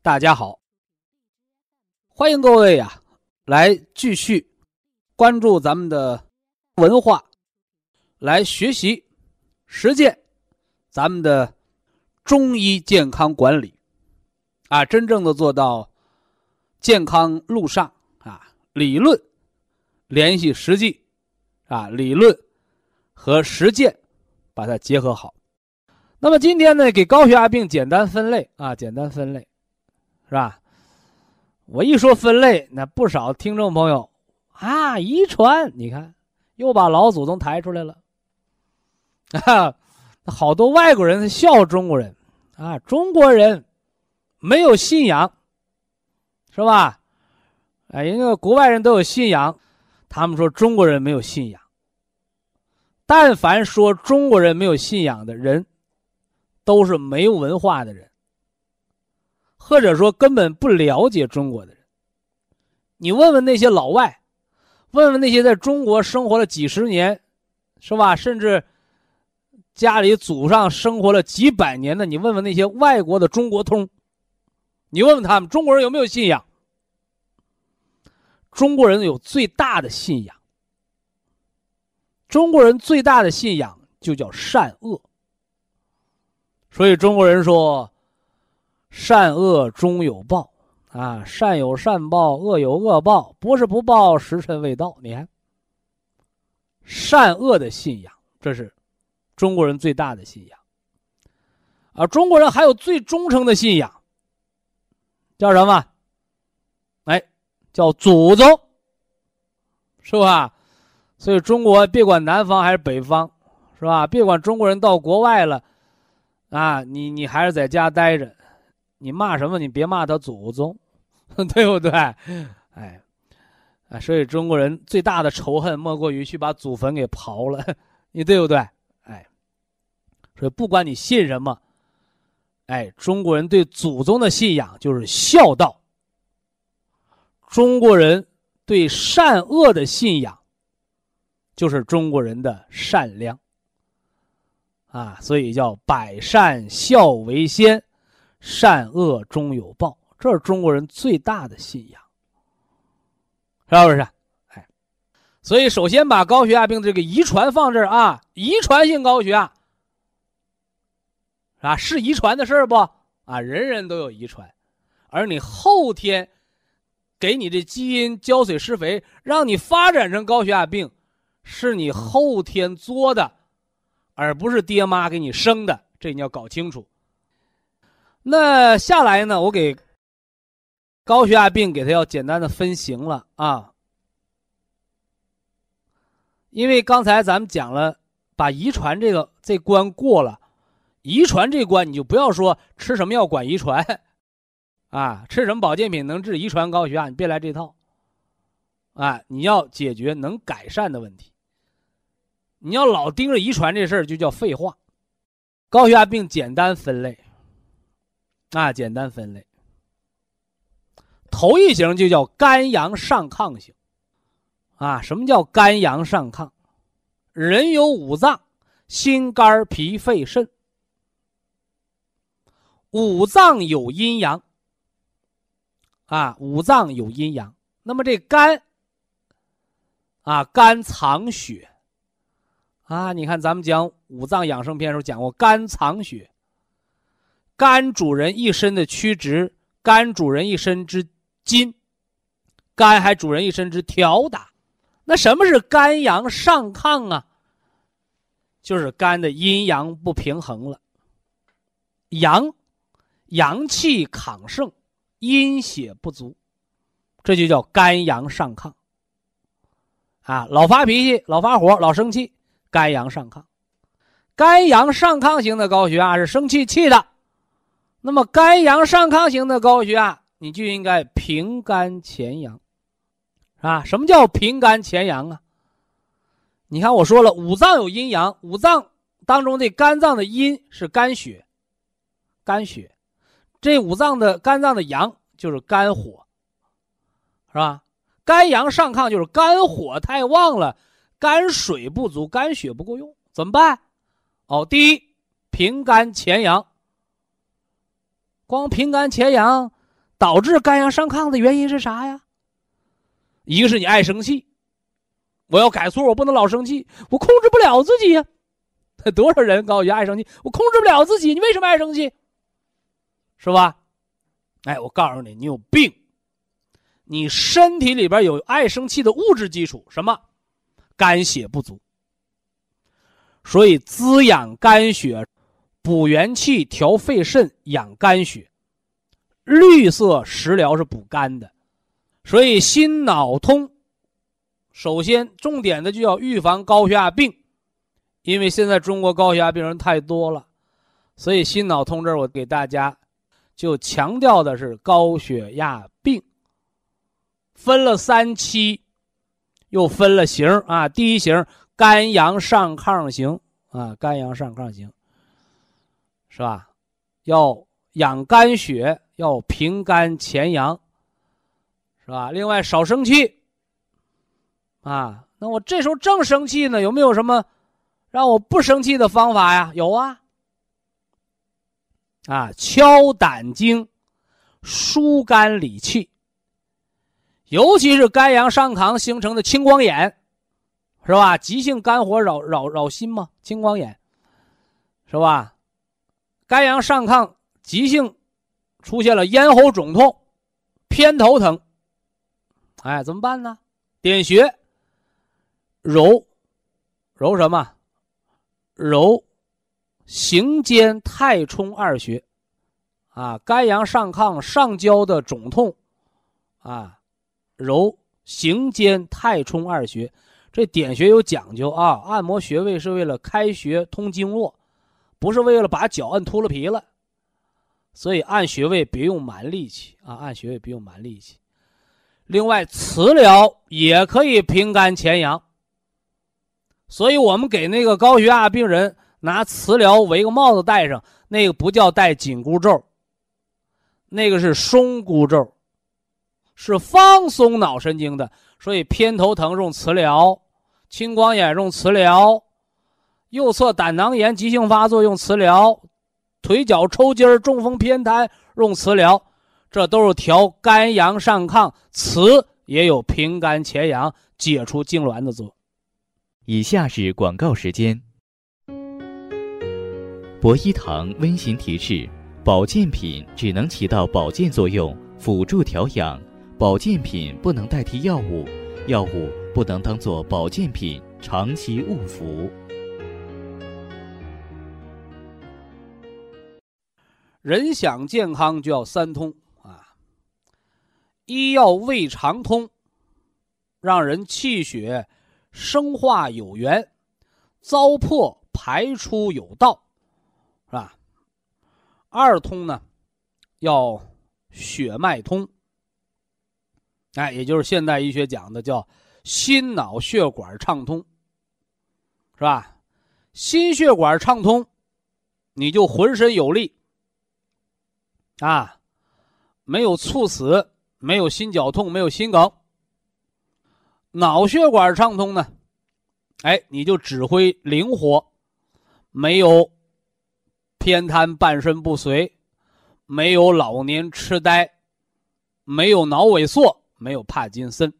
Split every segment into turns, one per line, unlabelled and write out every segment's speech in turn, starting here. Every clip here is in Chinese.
大家好，欢迎各位呀，来继续关注咱们的文化，来学习实践咱们的中医健康管理啊，真正的做到健康路上啊，理论联系实际啊，理论和实践把它结合好。那么今天呢，给高血压病简单分类啊，简单分类。是吧？我一说分类，那不少听众朋友啊，遗传，你看又把老祖宗抬出来了啊！好多外国人笑中国人啊，中国人没有信仰，是吧？哎，人家国外人都有信仰，他们说中国人没有信仰。但凡说中国人没有信仰的人，都是没有文化的人。或者说根本不了解中国的人，你问问那些老外，问问那些在中国生活了几十年，是吧？甚至家里祖上生活了几百年的，你问问那些外国的中国通，你问问他们中国人有没有信仰？中国人有最大的信仰，中国人最大的信仰就叫善恶。所以中国人说。善恶终有报，啊，善有善报，恶有恶报，不是不报，时辰未到。你看，善恶的信仰，这是中国人最大的信仰。啊，中国人还有最忠诚的信仰，叫什么？哎，叫祖宗，是吧？所以中国别管南方还是北方，是吧？别管中国人到国外了，啊，你你还是在家待着。你骂什么？你别骂他祖宗，对不对？哎，啊，所以中国人最大的仇恨莫过于去把祖坟给刨了，你对不对？哎，所以不管你信什么，哎，中国人对祖宗的信仰就是孝道。中国人对善恶的信仰，就是中国人的善良。啊，所以叫百善孝为先。善恶终有报，这是中国人最大的信仰，是不是？哎，所以首先把高血压病这个遗传放这儿啊，遗传性高血压，啊，是遗传的事儿不？啊，人人都有遗传，而你后天给你的基因浇水施肥，让你发展成高血压病，是你后天作的，而不是爹妈给你生的，这你要搞清楚。那下来呢？我给高血压病给他要简单的分型了啊，因为刚才咱们讲了，把遗传这个这关过了，遗传这关你就不要说吃什么药管遗传，啊，吃什么保健品能治遗传高血压，你别来这套，啊，你要解决能改善的问题，你要老盯着遗传这事儿就叫废话。高血压病简单分类。那简单分类，头一型就叫肝阳上亢型，啊，什么叫肝阳上亢？人有五脏，心、肝、脾、肺、肾，五脏有阴阳，啊，五脏有阴阳。那么这肝，啊，肝藏血，啊，你看咱们讲五脏养生篇时候讲过，肝藏血。肝主人一身的曲直，肝主人一身之筋，肝还主人一身之条打。那什么是肝阳上亢啊？就是肝的阴阳不平衡了，阳阳气亢盛，阴血不足，这就叫肝阳上亢。啊，老发脾气，老发火，老生气，肝阳上亢。肝阳上亢型的高血压是生气气的，那么肝阳上亢型的高血压，你就应该平肝潜阳，啊，什么叫平肝潜阳啊？你看我说了，五脏有阴阳，五脏当中的肝脏的阴是肝血，肝血，这五脏的肝脏的阳就是肝火，是吧？肝阳上亢就是肝火太旺了，肝水不足，肝血不够用，怎么办？哦，第一，平肝潜阳。光平肝潜阳，导致肝阳上亢的原因是啥呀？一个是你爱生气。我要改错，我不能老生气，我控制不了自己呀。多少人告诉你爱生气，我控制不了自己，你为什么爱生气？是吧？哎，我告诉你，你有病，你身体里边有爱生气的物质基础，什么？肝血不足。所以滋养肝血，补元气，调肺肾，养肝血。绿色食疗是补肝的，所以心脑通。首先，重点的就要预防高血压病，因为现在中国高血压病人太多了，所以心脑通这儿我给大家就强调的是高血压病，分了三期，又分了型啊。第一型肝阳上亢型啊，肝阳上亢型，是吧？要养肝血，要平肝潜阳，是吧？另外少生气。啊，那我这时候正生气呢，有没有什么让我不生气的方法呀？有啊，啊，敲胆经，疏肝理气。尤其是肝阳上亢形成的青光眼，是吧？急性肝火扰扰扰心嘛，青光眼，是吧？肝阳上亢，急性出现了咽喉肿痛、偏头疼，哎，怎么办呢？点穴。揉，揉什么？揉行间太冲二穴，啊，肝阳上亢上焦的肿痛，啊，揉行间太冲二穴。这点穴有讲究啊，按摩穴位是为了开穴通经络，不是为了把脚按秃了皮了。所以按穴位别用蛮力气啊，按穴位别用蛮力气。另外，磁疗也可以平肝潜阳。所以我们给那个高血压病人拿磁疗围个帽子戴上，那个不叫戴紧箍咒，那个是松箍咒，是放松脑神经的。所以偏头疼用磁疗，青光眼用磁疗，右侧胆囊炎急性发作用磁疗，腿脚抽筋儿中风偏瘫用磁疗，这都是调肝阳上亢，磁也有平肝潜阳、解除痉挛的作用。
以下是广告时间。博一堂温馨提示：保健品只能起到保健作用，辅助调养；保健品不能代替药物，药物不能当做保健品长期误服。
人想健康就要三通啊！一要胃肠通，让人气血。生化有源，糟粕排出有道，是吧？二通呢，要血脉通，哎，也就是现代医学讲的叫心脑血管畅通，是吧？心血管畅通，你就浑身有力，啊，没有猝死，没有心绞痛，没有心梗。脑血管畅通呢，哎，你就指挥灵活，没有偏瘫、半身不遂，没有老年痴呆，没有脑萎缩，没有帕金森。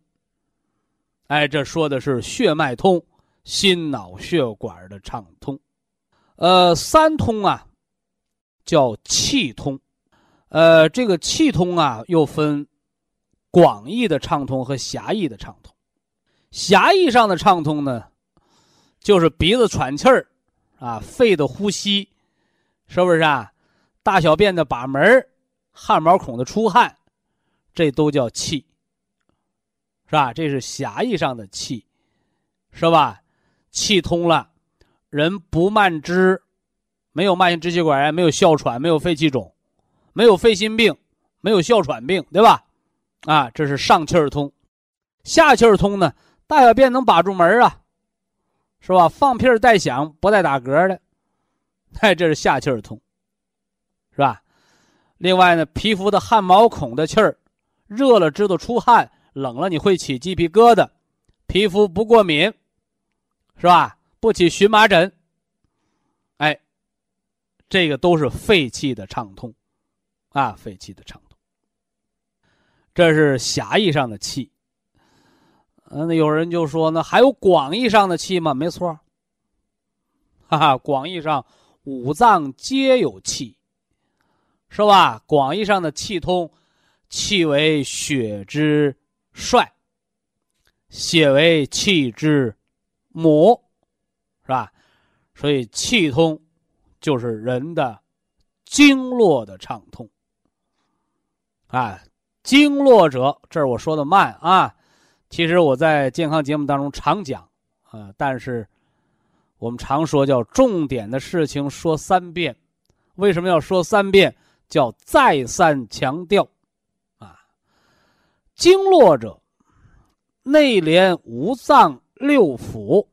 哎，这说的是血脉通，心脑血管的畅通。呃，三通啊，叫气通。呃，这个气通啊，又分广义的畅通和狭义的畅通。狭义上的畅通呢，就是鼻子喘气儿，啊，肺的呼吸，是不是啊？大小便的把门汗毛孔的出汗，这都叫气，是吧？这是狭义上的气，是吧？气通了，人不慢支，没有慢性支气管炎，没有哮喘，没有肺气肿。没有肺心病，没有哮喘病，对吧？啊，这是上气儿通，下气儿通呢？大小便能把住门啊，是吧？放屁儿带响，不带打嗝的，哎，这是下气儿通，是吧？另外呢，皮肤的汗毛孔的气儿，热了知道出汗，冷了你会起鸡皮疙瘩，皮肤不过敏，是吧？不起荨麻疹，哎，这个都是肺气的畅通。啊，肺气的畅通，这是狭义上的气。嗯，那有人就说呢，还有广义上的气吗？没错，哈哈，广义上五脏皆有气，是吧？广义上的气通，气为血之帅，血为气之母，是吧？所以气通就是人的经络的畅通。啊，经络者，这儿我说的慢啊。其实我在健康节目当中常讲啊，但是我们常说叫重点的事情说三遍。为什么要说三遍？叫再三强调啊。经络者，内连五脏六腑，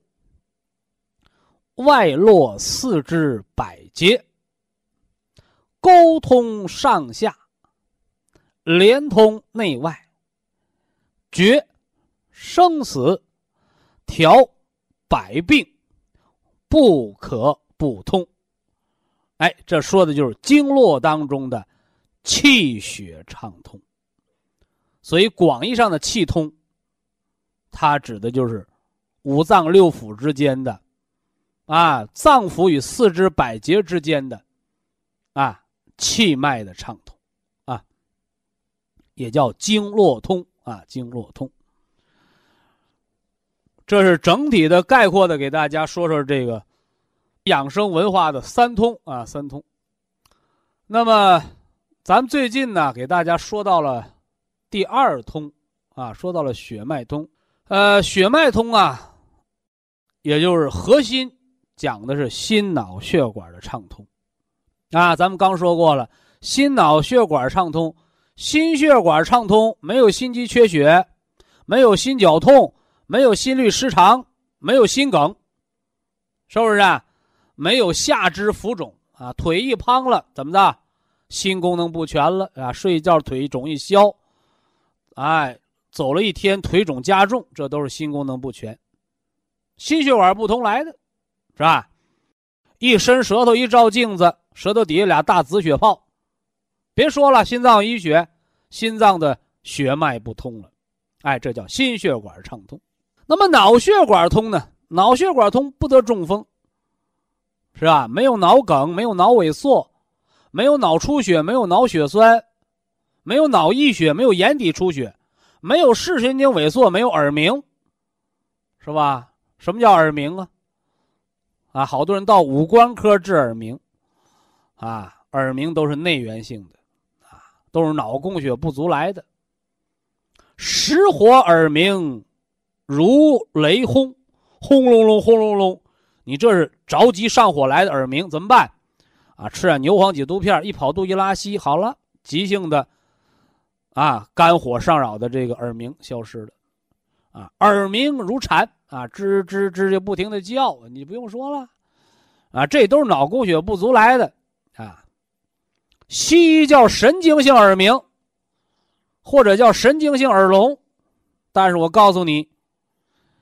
外络四肢百节，沟通上下。连通内外，决生死，调百病，不可不通。哎，这说的就是经络当中的气血畅通。所以广义上的气通，它指的就是五脏六腑之间的啊，脏腑与四肢百节之间的啊气脉的畅通。也叫经络通啊，经络通。这是整体的概括的，给大家说说这个养生文化的三通啊，三通。那么，咱们最近呢，给大家说到了第二通啊，说到了血脉通。呃，血脉通啊，也就是核心讲的是心脑血管的畅通啊。咱们刚说过了，心脑血管畅通。心血管畅通，没有心肌缺血，没有心绞痛，没有心律失常，没有心梗，是不是？啊？没有下肢浮肿啊，腿一胖了，怎么的？心功能不全了啊，睡觉腿肿一消，哎，走了一天腿肿加重，这都是心功能不全，心血管不通来的，是吧？一伸舌头一照镜子，舌头底下俩大紫血泡。别说了，心脏医学，心脏的血脉不通了，哎，这叫心血管畅通。那么脑血管通呢？脑血管通不得中风，是吧？没有脑梗，没有脑萎缩，没有脑出血，没有脑血栓，没有脑溢血，没有眼底出血，没有视神经萎缩，没有耳鸣，是吧？什么叫耳鸣啊？啊，好多人到五官科治耳鸣，啊，耳鸣都是内源性的。都是脑供血不足来的。实火耳鸣，如雷轰，轰隆隆，轰隆隆，你这是着急上火来的耳鸣，怎么办？啊，吃点牛黄解毒片，一跑肚一拉稀，好了，急性的啊肝火上扰的这个耳鸣消失了。啊，耳鸣如蝉啊，吱吱吱就不停的叫，你不用说了，啊，这都是脑供血不足来的。西医叫神经性耳鸣，或者叫神经性耳聋，但是我告诉你，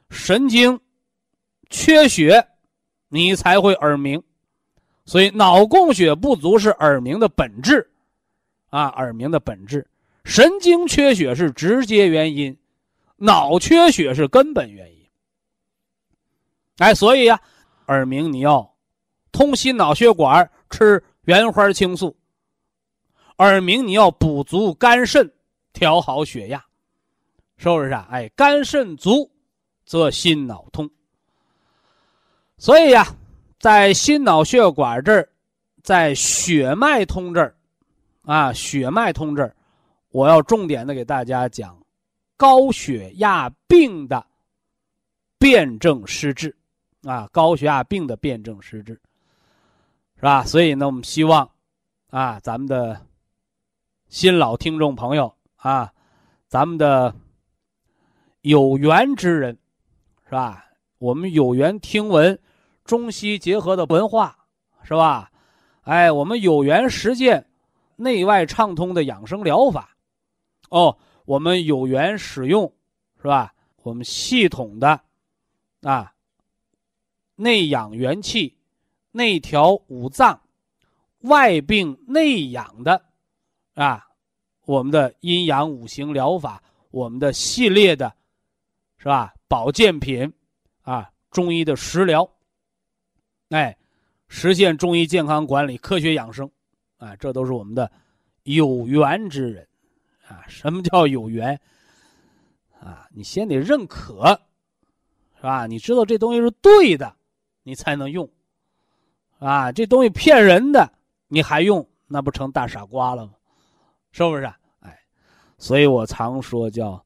神经缺血，你才会耳鸣，所以脑供血不足是耳鸣的本质，啊，耳鸣的本质，神经缺血是直接原因，脑缺血是根本原因。哎，所以呀，耳鸣你要通心脑血管，吃原花青素。耳鸣你要补足肝肾，调好血压，是不是啊？哎，肝肾足，则心脑通。所以呀，在心脑血管这儿，在血脉通这儿，啊，血脉通这儿，我要重点的给大家讲高血压病的辨证施治，啊，高血压病的辨证施治，是吧？所以呢，我们希望，啊，咱们的新老听众朋友啊，咱们的有缘之人，是吧？我们有缘听闻。中西结合的文化，是吧？哎，我们有缘实践内外畅通的养生疗法，哦，我们有缘使用，是吧？我们系统的啊，内养元气、内调五脏、外病内养的啊，我们的阴阳五行疗法，我们的系列的，是吧？保健品啊，中医的食疗。哎，实现中医健康管理、科学养生，啊，这都是我们的有缘之人，啊，什么叫有缘？啊，你先得认可，是吧？你知道这东西是对的，你才能用，啊，这东西骗人的，你还用，那不成大傻瓜了吗？是不是？哎，所以我常说叫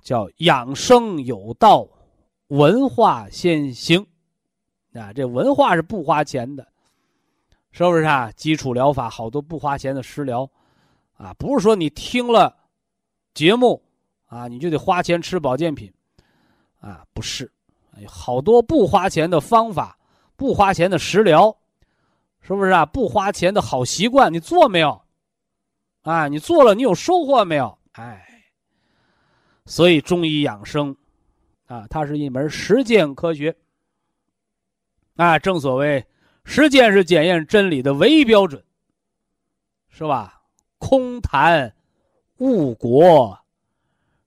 叫养生有道，文化先行。啊，这文化是不花钱的，是不是啊？基础疗法好多不花钱的食疗，啊，不是说你听了节目啊，你就得花钱吃保健品，啊，不是，好多不花钱的方法，不花钱的食疗，是不是啊？不花钱的好习惯，你做没有？啊，你做了，你有收获没有？哎，所以中医养生，啊，它是一门实践科学。啊，正所谓，实践是检验真理的唯一标准，是吧？空谈误国，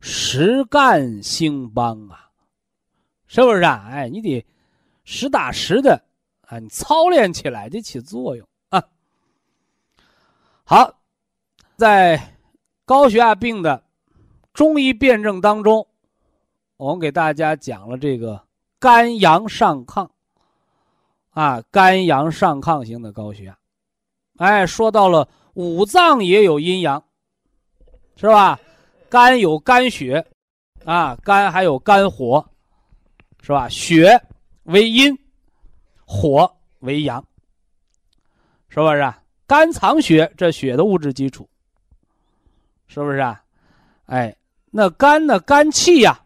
实干兴邦啊，是不是啊？哎，你得实打实的啊，你操练起来得起作用啊。好，在高血压病的中医辨证当中，我们给大家讲了这个肝阳上亢。啊，肝阳上亢型的高血压，哎，说到了五脏也有阴阳，是吧？肝有肝血，啊，肝还有肝火，是吧？血为阴，火为阳，是不是？肝藏血，这血的物质基础，是不是啊？哎，那肝呢？肝气呀，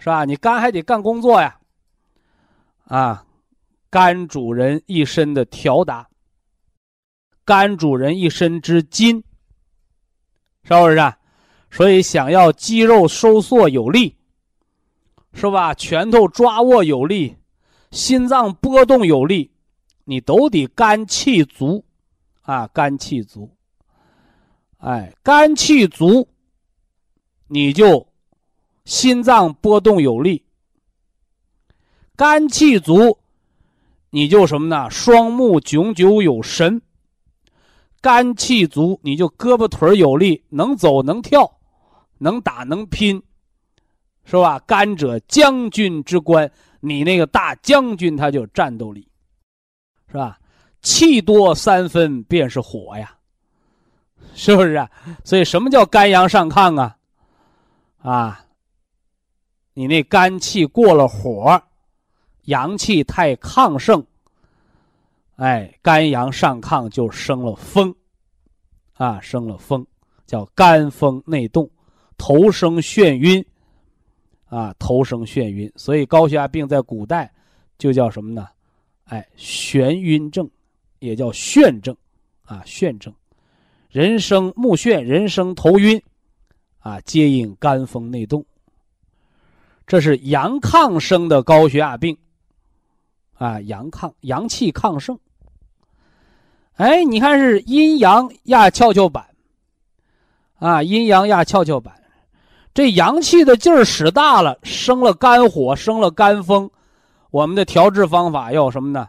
是吧？你肝还得干工作呀，啊。肝主人一身的调达，肝主人一身之筋，是不是啊？所以想要肌肉收缩有力，是吧？拳头抓握有力，心脏波动有力，你都得肝气足，啊，肝气足。哎，肝气足，你就心脏波动有力，肝气足。你就什么呢？双目炯炯有神，肝气足，你就胳膊腿有力，能走能跳，能打能拼，是吧？肝者将军之官，你那个大将军他就战斗力，是吧？气多三分便是火呀，是不是？啊？所以什么叫肝阳上亢啊？啊，你那肝气过了火。阳气太亢盛，哎，肝阳上亢就生了风，啊，生了风，叫肝风内动，头生眩晕，啊，头生眩晕。所以高血压病在古代就叫什么呢？哎，眩晕症，也叫眩症，啊，眩症，人生目眩，人生头晕，啊，皆因肝风内动。这是阳亢生的高血压病。啊，阳亢，阳气亢盛。哎，你看是阴阳压跷跷板，啊，阴阳压跷跷板，这阳气的劲儿使大了，生了肝火，生了肝风。我们的调治方法要什么呢？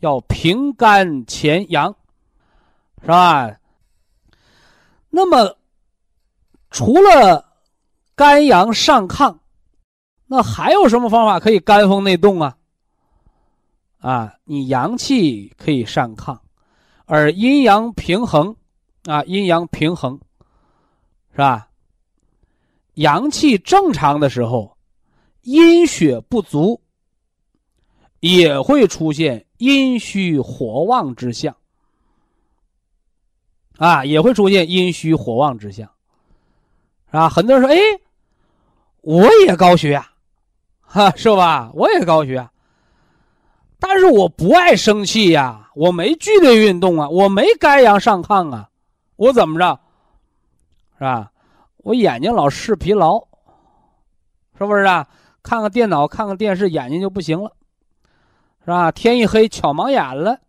要平肝潜阳，是吧？那么，除了肝阳上亢，那还有什么方法可以肝风内动啊？啊，你阳气可以上亢，而阴阳平衡，啊，阴阳平衡，是吧？阳气正常的时候，阴血不足，也会出现阴虚火旺之象。啊，也会出现阴虚火旺之象，啊，很多人说，哎，我也高血压，哈，是吧？我也高血压，但是我不爱生气呀，我没剧烈运动啊，我没肝阳上亢啊，我怎么着，是吧？我眼睛老视疲劳，是不是啊？看看电脑，看看电视，眼睛就不行了，是吧？天一黑，巧盲眼了，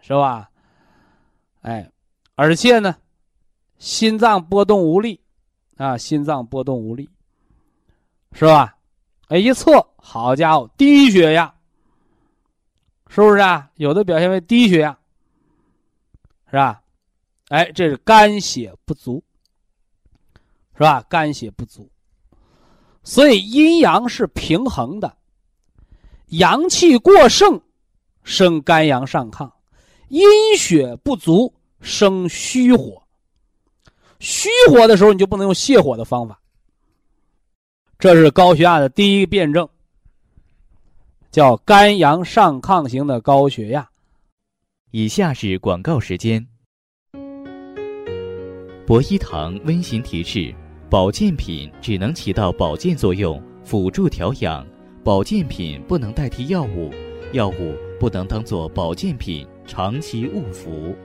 是吧？哎。而且呢，心脏波动无力，啊，心脏波动无力，是吧？哎，一测，好家伙，低血压，是不是啊？有的表现为低血压，是吧？哎，这是肝血不足，是吧？肝血不足，所以阴阳是平衡的，阳气过盛，生肝阳上亢，阴血不足。生虚火，虚火的时候你就不能用泻火的方法。这是高血压的第一个辩证，叫肝阳上亢型的高血压。
以下是广告时间。博一堂温馨提示：保健品只能起到保健作用，辅助调养；保健品不能代替药物，药物不能当做保健品长期误服。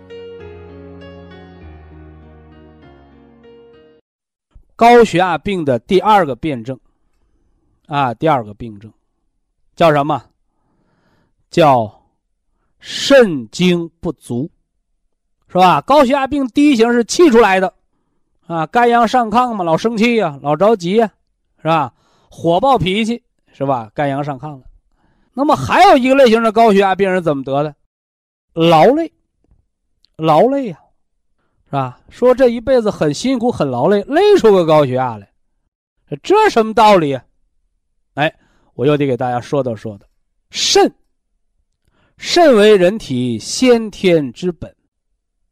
高血压病的第二个辩证，啊，第二个病症，叫什么？叫肾精不足，是吧？高血压病第一型是气出来的，啊，肝阳上亢嘛，老生气呀，老着急呀，是吧？火爆脾气，是吧？肝阳上亢了。那么还有一个类型的高血压病人怎么得的？劳累，劳累呀。是吧？说这一辈子很辛苦、很劳累，累出个高血压来，这什么道理？哎，我又得给大家说道说道。肾，肾为人体先天之本，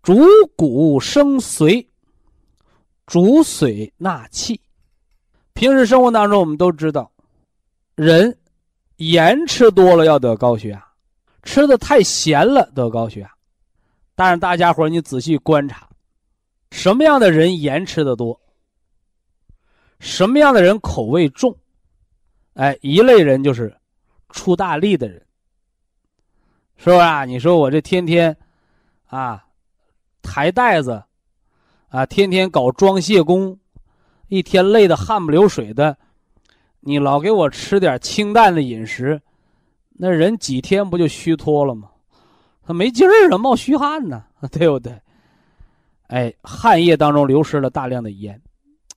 主骨生髓，主髓纳气。平时生活当中，我们都知道，人盐吃多了要得高血压，吃的太咸了得高血压。但是大家伙你仔细观察。什么样的人盐吃的多？什么样的人口味重？哎，一类人就是出大力的人，是不是啊？你说我这天天啊抬袋子啊，天天搞装卸工，一天累得汗不流水的，你老给我吃点清淡的饮食，那人几天不就虚脱了吗？他没劲儿啊，冒虚汗呢，对不对？哎，汗液当中流失了大量的盐，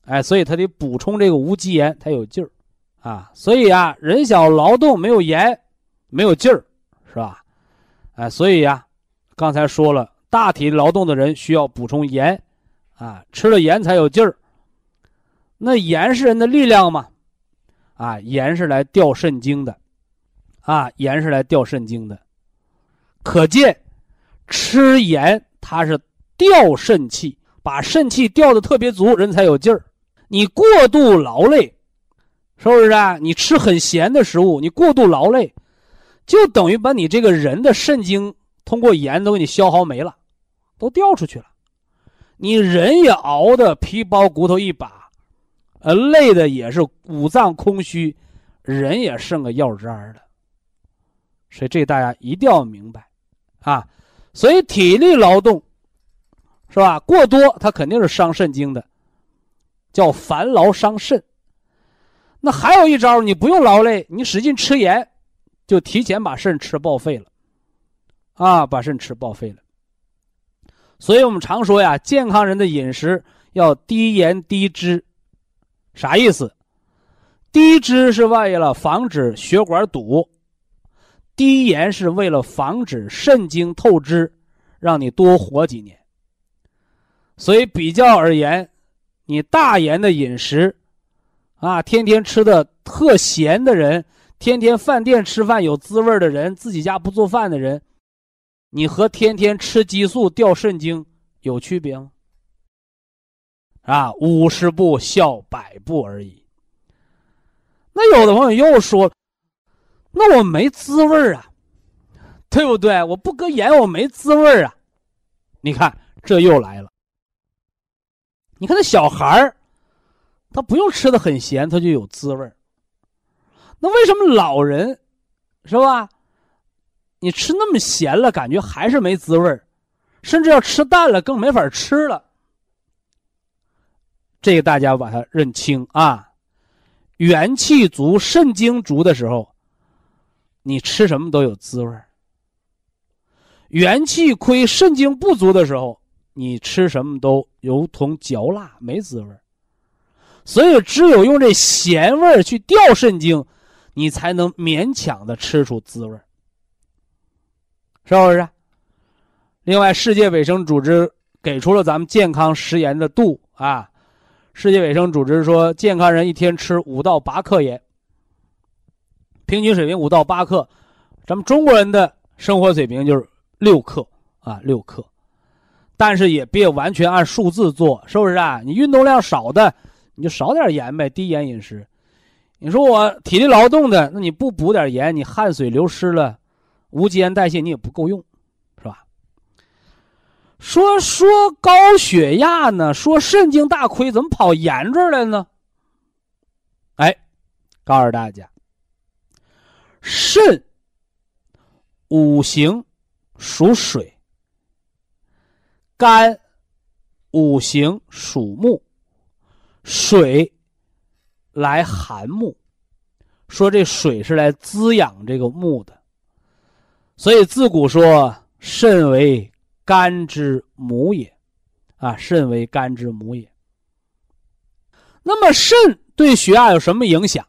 哎，所以他得补充这个无机盐，才有劲儿，啊，所以啊，人小劳动没有盐，没有劲儿，是吧？哎，所以呀，刚才说了，大体劳动的人需要补充盐，啊，吃了盐才有劲儿。那盐是人的力量吗？啊，盐是来调肾精的，啊，盐是来调肾精的，可见吃盐它是。调肾气，把肾气调的特别足，人才有劲儿。你过度劳累，是不是啊？你吃很咸的食物，你过度劳累，就等于把你这个人的肾精通过盐都给你消耗没了，都掉出去了。你人也熬的皮包骨头一把，呃，累的也是五脏空虚，人也剩个药渣儿的。所以这大家一定要明白，啊，所以体力劳动。是吧？过多它肯定是伤肾经的，叫烦劳伤肾。那还有一招，你不用劳累，你使劲吃盐，就提前把肾吃报废了，啊，把肾吃报废了。所以我们常说呀，健康人的饮食要低盐低脂，啥意思？低脂是为了防止血管堵，低盐是为了防止肾精透支，让你多活几年。所以比较而言，你大盐的饮食，啊，天天吃的特咸的人，天天饭店吃饭有滋味的人，自己家不做饭的人，你和天天吃激素掉肾精有区别吗？啊，五十步笑百步而已。那有的朋友又说，那我没滋味啊，对不对？我不搁盐，我没滋味啊。你看，这又来了。你看那小孩儿，他不用吃的很咸，他就有滋味那为什么老人，是吧？你吃那么咸了，感觉还是没滋味甚至要吃淡了，更没法吃了。这个大家把它认清啊。元气足、肾精足的时候，你吃什么都有滋味元气亏、肾精不足的时候，你吃什么都如同嚼蜡，没滋味所以，只有用这咸味去调肾精，你才能勉强的吃出滋味是不是？另外，世界卫生组织给出了咱们健康食盐的度啊。世界卫生组织说，健康人一天吃五到八克盐，平均水平五到八克。咱们中国人的生活水平就是六克啊，六克。但是也别完全按数字做，是不是啊？你运动量少的，你就少点盐呗，低盐饮食。你说我体力劳动的，那你不补点盐，你汗水流失了，无机盐代谢你也不够用。是吧说说高血压呢？说肾精大亏，怎么跑盐这儿来呢？哎，告诉大家，肾五行属水，肝五行属木，水来涵木，说这水是来滋养这个木的，所以自古说肾为。肝之母也，啊，肾为肝之母也。那么肾对血压有什么影响？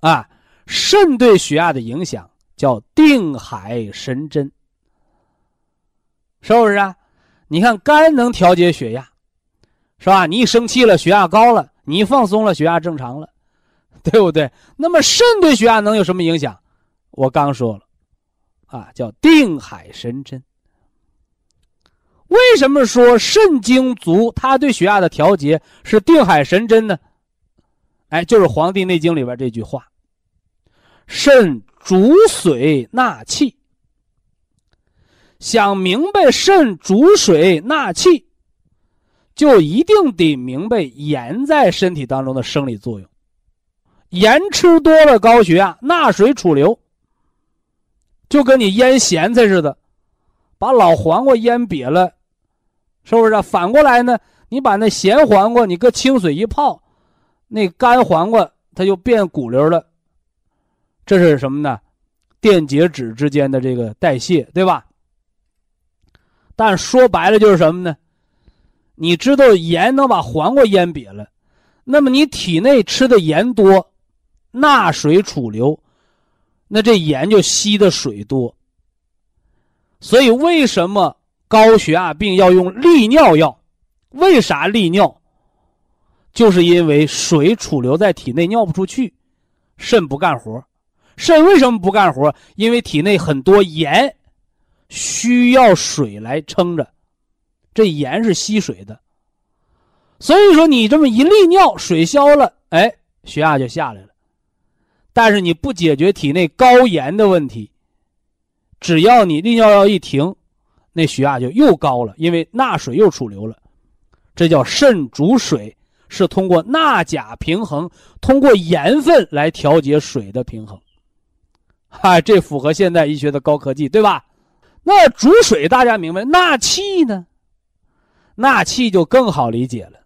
啊，肾对血压的影响叫定海神针，是不是啊？你看肝能调节血压，是吧？你一生气了，血压高了；你一放松了，血压正常了，对不对？那么肾对血压能有什么影响？我刚说了，啊，叫定海神针。为什么说肾精足，它对血压的调节是定海神针呢？哎，就是《黄帝内经》里边这句话：“肾主水纳气。”想明白肾主水纳气，就一定得明白盐在身体当中的生理作用。盐吃多了高血压，纳水储留，就跟你腌咸菜似的，把老黄瓜腌瘪了。是不是？反过来呢？你把那咸黄瓜，你搁清水一泡，那干黄瓜它就变骨溜了。这是什么呢？电解质之间的这个代谢，对吧？但说白了就是什么呢？你知道盐能把黄瓜腌瘪了，那么你体内吃的盐多，钠水储留，那这盐就吸的水多。所以为什么？高血压病要用利尿药，为啥利尿？就是因为水储留在体内尿不出去，肾不干活。肾为什么不干活？因为体内很多盐，需要水来撑着。这盐是吸水的，所以说你这么一利尿，水消了，哎，血压就下来了。但是你不解决体内高盐的问题，只要你利尿药一停。那血压就又高了，因为钠水又储留了，这叫肾主水，是通过钠钾平衡，通过盐分来调节水的平衡。嗨，这符合现代医学的高科技，对吧？那主水大家明白，纳气呢？纳气就更好理解了。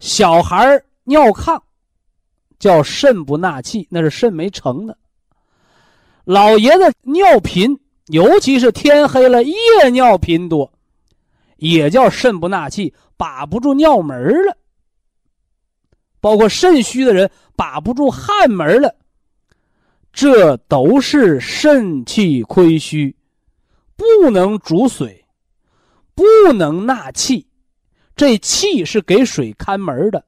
小孩尿炕，叫肾不纳气，那是肾没成呢。老爷子尿频。尤其是天黑了，夜尿频多，也叫肾不纳气，把不住尿门了。包括肾虚的人把不住汗门了，这都是肾气亏虚，不能主水，不能纳气，这气是给水看门的，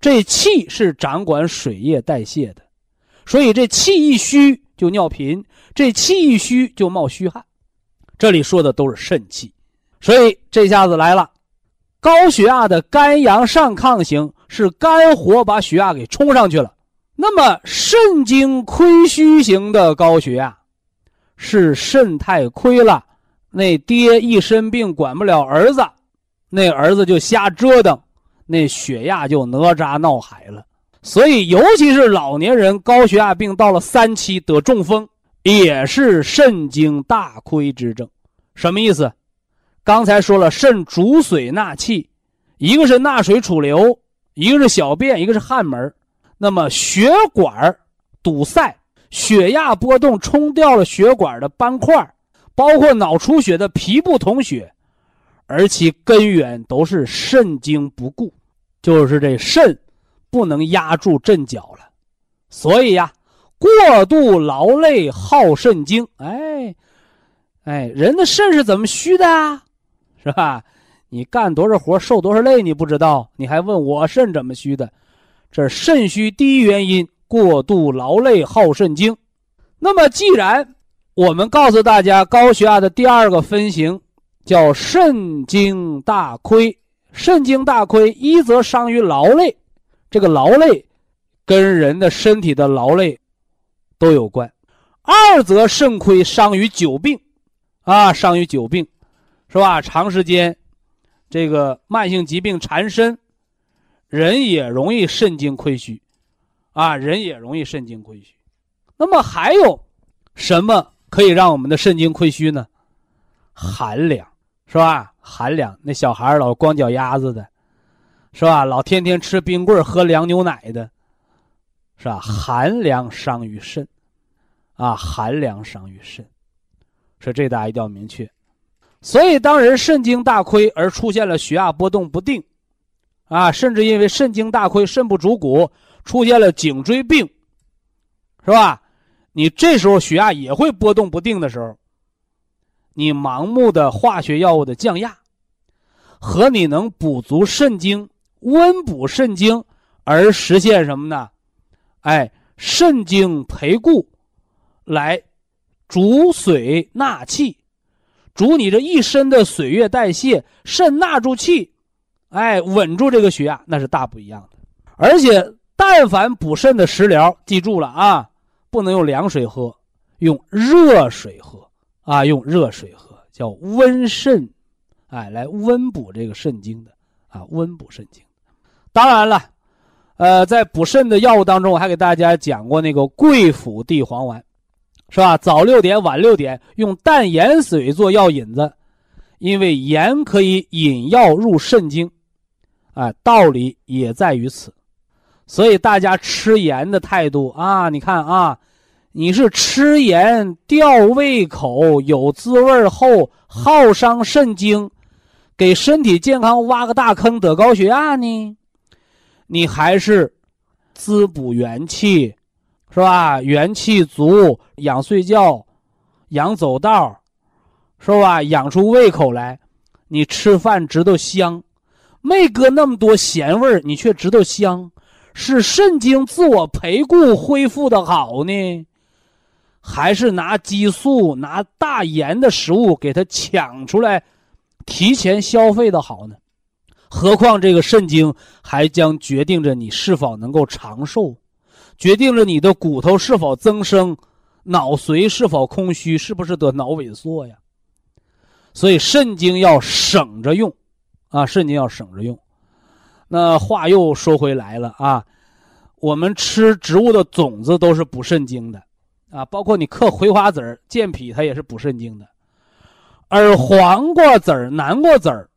这气是掌管水液代谢的，所以这气一虚就尿频，这气一虚就冒虚汗。这里说的都是肾气，所以这下子来了，高血压的肝阳上亢型是肝火把血压给冲上去了，那么肾精亏虚型的高血压。是肾太亏了，那爹一身病管不了儿子，那儿子就瞎折腾，那血压就哪吒闹海了。所以，尤其是老年人高血压病到了三期得中风，也是肾精大亏之症。什么意思？刚才说了，肾主水纳气，一个是纳水储流，一个是小便，一个是汗门。那么血管堵塞。血压波动冲掉了血管的斑块，包括脑出血的皮部同血，而其根源都是肾精不固，就是这肾不能压住阵脚了。所以呀，过度劳累耗肾精。哎，哎，人的肾是怎么虚的啊？是吧？你干多少活受多少累，你不知道，你还问我肾怎么虚的？这是肾虚第一原因。过度劳累耗肾精，那么既然我们告诉大家高血压的第二个分型叫肾精大亏，肾精大亏一则伤于劳累，这个劳累跟人的身体的劳累都有关；二则肾亏伤于久病，啊，伤于久病，是吧？长时间这个慢性疾病缠身，人也容易肾精亏虚。啊，人也容易肾精亏虚，那么还有什么可以让我们的肾精亏虚呢？寒凉，是吧？寒凉，那小孩老光脚丫子的，是吧？老天天吃冰棍喝凉牛奶的，是吧？寒凉伤于肾，啊，寒凉伤于肾，所以这大家一定要明确。所以，当人肾精大亏而出现了血压波动不定，啊，甚至因为肾精大亏，肾不主骨。出现了颈椎病，是吧？你这时候血压也会波动不定的时候，你盲目的化学药物的降压，和你能补足肾精、温补肾精而实现什么呢？哎，肾精培固，来主水纳气，主你这一身的水液代谢，肾纳住气，哎，稳住这个血压，那是大不一样的，而且。但凡补肾的食疗，记住了啊，不能用凉水喝，用热水喝啊，用热水喝，叫温肾，哎，来温补这个肾精的啊，温补肾精。当然了，呃，在补肾的药物当中，我还给大家讲过那个桂附地黄丸，是吧？早六点，晚六点，用淡盐水做药引子，因为盐可以引药入肾经，啊，道理也在于此。所以大家吃盐的态度啊，你看啊，你是吃盐吊胃口，有滋味后耗伤肾精，给身体健康挖个大坑得高血压呢？你还是滋补元气，是吧？元气足，养睡觉，养走道，是吧？养出胃口来，你吃饭知道香，没搁那么多咸味你却知道香。是肾精自我培固恢复的好呢，还是拿激素、拿大盐的食物给它抢出来，提前消费的好呢？何况这个肾精还将决定着你是否能够长寿，决定着你的骨头是否增生，脑髓是否空虚，是不是得脑萎缩呀？所以肾精要省着用，啊，肾精要省着用。那话又说回来了啊，我们吃植物的种子都是补肾精的，啊，包括你嗑葵花籽儿、健脾，它也是补肾精的。而黄瓜籽儿、南瓜籽儿，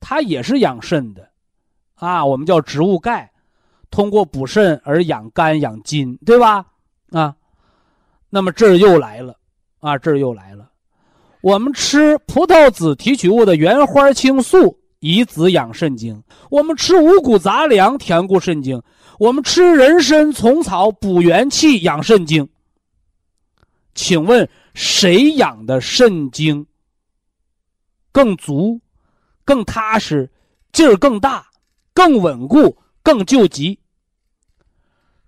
它也是养肾的，啊，我们叫植物钙，通过补肾而养肝养筋，对吧？啊，那么这儿又来了，啊，这儿又来了，我们吃葡萄籽提取物的原花青素。以子养肾精，我们吃五谷杂粮填固肾精，我们吃人参、虫草补元气养肾精。请问谁养的肾精更足、更踏实，劲儿更大，更稳固，更救急。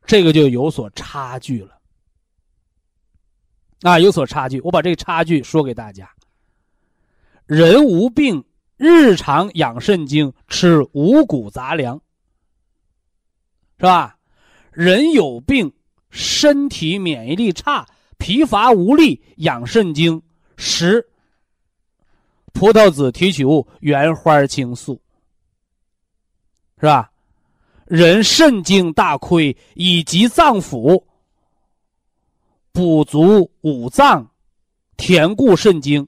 这个就有所差距了，啊，有所差距。我把这个差距说给大家。人无病，日常养肾精，吃五谷杂粮，是吧？人有病，身体免疫力差，疲乏无力，养肾精，食葡萄籽提取物原花青素，是吧？人肾精大亏，以及脏腑，补足五脏，填固肾精。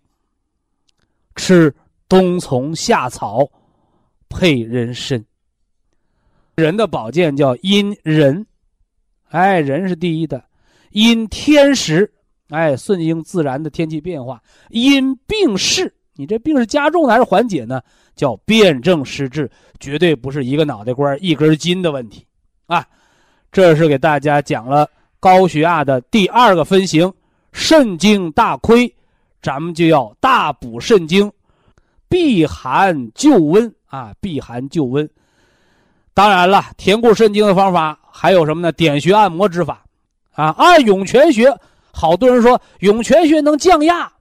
吃冬虫夏草，配人参。人的保健叫因人，哎，人是第一的。因天时，哎，顺应自然的天气变化。因病势，你这病是加重还是缓解呢？叫辨证施治，绝对不是一个脑袋瓜一根筋的问题，啊，这是给大家讲了高血压的第二个分型，肾精大亏，咱们就要大补肾精，避寒救温啊，避寒救温。当然了，填固肾精的方法还有什么呢？点穴按摩之法，啊，按涌泉穴。好多人说涌泉穴能降压，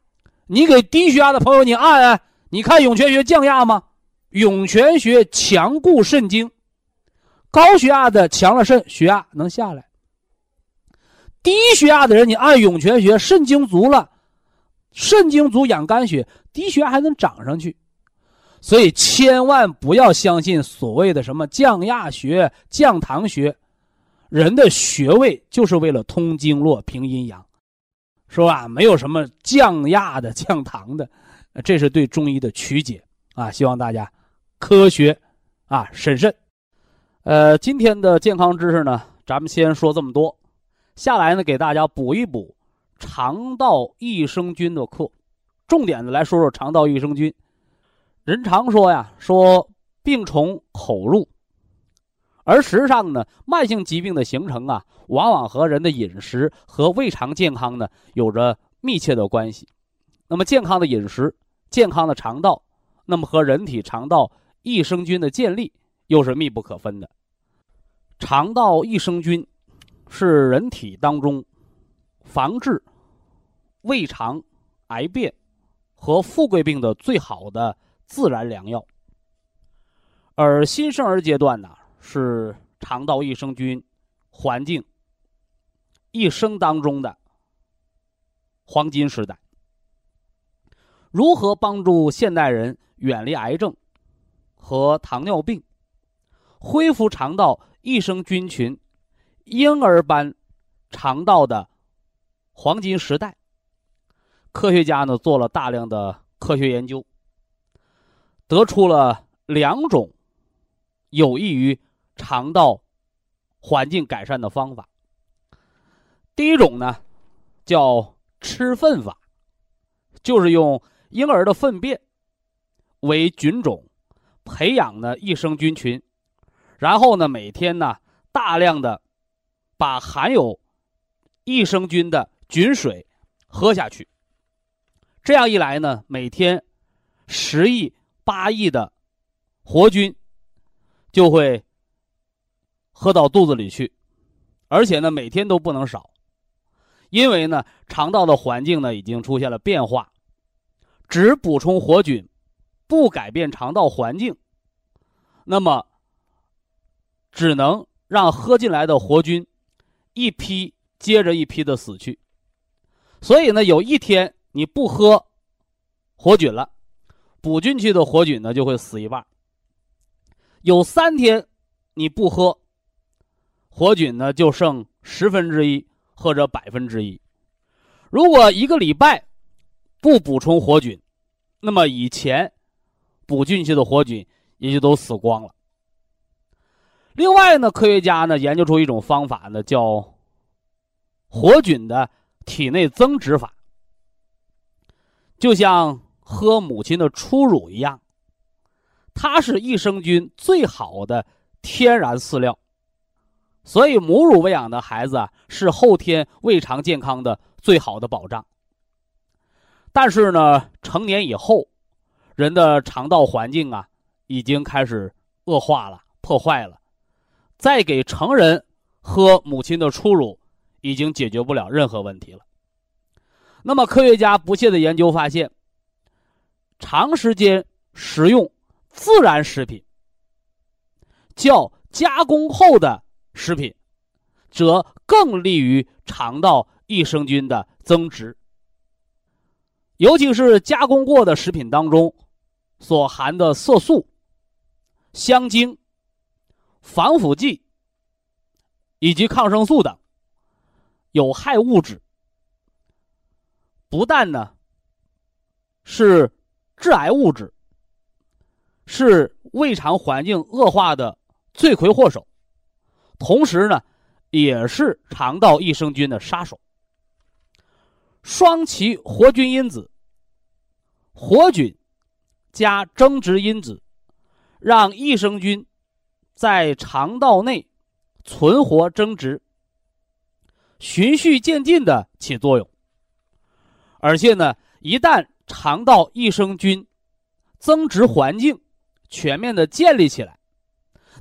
你给低血压的朋友你按按，你看涌泉穴降压吗？涌泉穴强固肾精，高血压的强了肾，血压能下来。低血压的人，你按涌泉穴，肾精足了，肾精足养肝血，低血压还能涨上去。所以千万不要相信所谓的什么降压穴、降糖穴，人的穴位就是为了通经络、平阴阳，是吧？没有什么降压的、降糖的，这是对中医的曲解啊！希望大家。科学，啊，审慎。呃，今天的健康知识呢，咱们先说这么多。下来呢，给大家补一补肠道益生菌的课，重点的来说说肠道益生菌。人常说呀，说病从口入，而实际上呢，慢性疾病的形成啊，往往和人的饮食和胃肠健康呢有着密切的关系。那么，健康的饮食、健康的肠道，那么和人体肠道。益生菌的建立又是密不可分的。肠道益生菌是人体当中防治胃肠癌变和富贵病的最好的自然良药。而新生儿阶段呢，是肠道益生菌环境一生当中的黄金时代。如何帮助现代人远离癌症？和糖尿病，恢复肠道益生菌群，婴儿般肠道的黄金时代。科学家呢做了大量的科学研究，得出了两种有益于肠道环境改善的方法。第一种呢叫吃粪法，就是用婴儿的粪便为菌种。培养呢益生菌群，然后呢每天呢大量的把含有益生菌的菌水喝下去。这样一来呢，每天十亿八亿的活菌就会喝到肚子里去，而且呢每天都不能少，因为呢肠道的环境呢已经出现了变化，只补充活菌。不改变肠道环境，那么只能让喝进来的活菌一批接着一批的死去。所以呢，有一天你不喝活菌了，补进去的活菌呢就会死一半。有三天你不喝活菌呢，就剩十分之一或者百分之一。如果一个礼拜不补充活菌，那么以前。补进去的活菌也就都死光了。另外呢，科学家呢研究出一种方法呢，叫活菌的体内增殖法，就像喝母亲的初乳一样，它是益生菌最好的天然饲料，所以母乳喂养的孩子啊，是后天胃肠健康的最好的保障。但是呢，成年以后。人的肠道环境啊，已经开始恶化了、破坏了。再给成人喝母亲的初乳，已经解决不了任何问题了。那么，科学家不懈的研究发现，长时间食用自然食品，较加工后的食品，则更利于肠道益生菌的增殖。尤其是加工过的食品当中，所含的色素、香精、防腐剂以及抗生素等有害物质，不但呢是致癌物质，是胃肠环境恶化的罪魁祸首，同时呢，也是肠道益生菌的杀手。双歧活菌因子、活菌加增殖因子，让益生菌在肠道内存活增殖，循序渐进的起作用。而且呢，一旦肠道益生菌增殖环境全面的建立起来，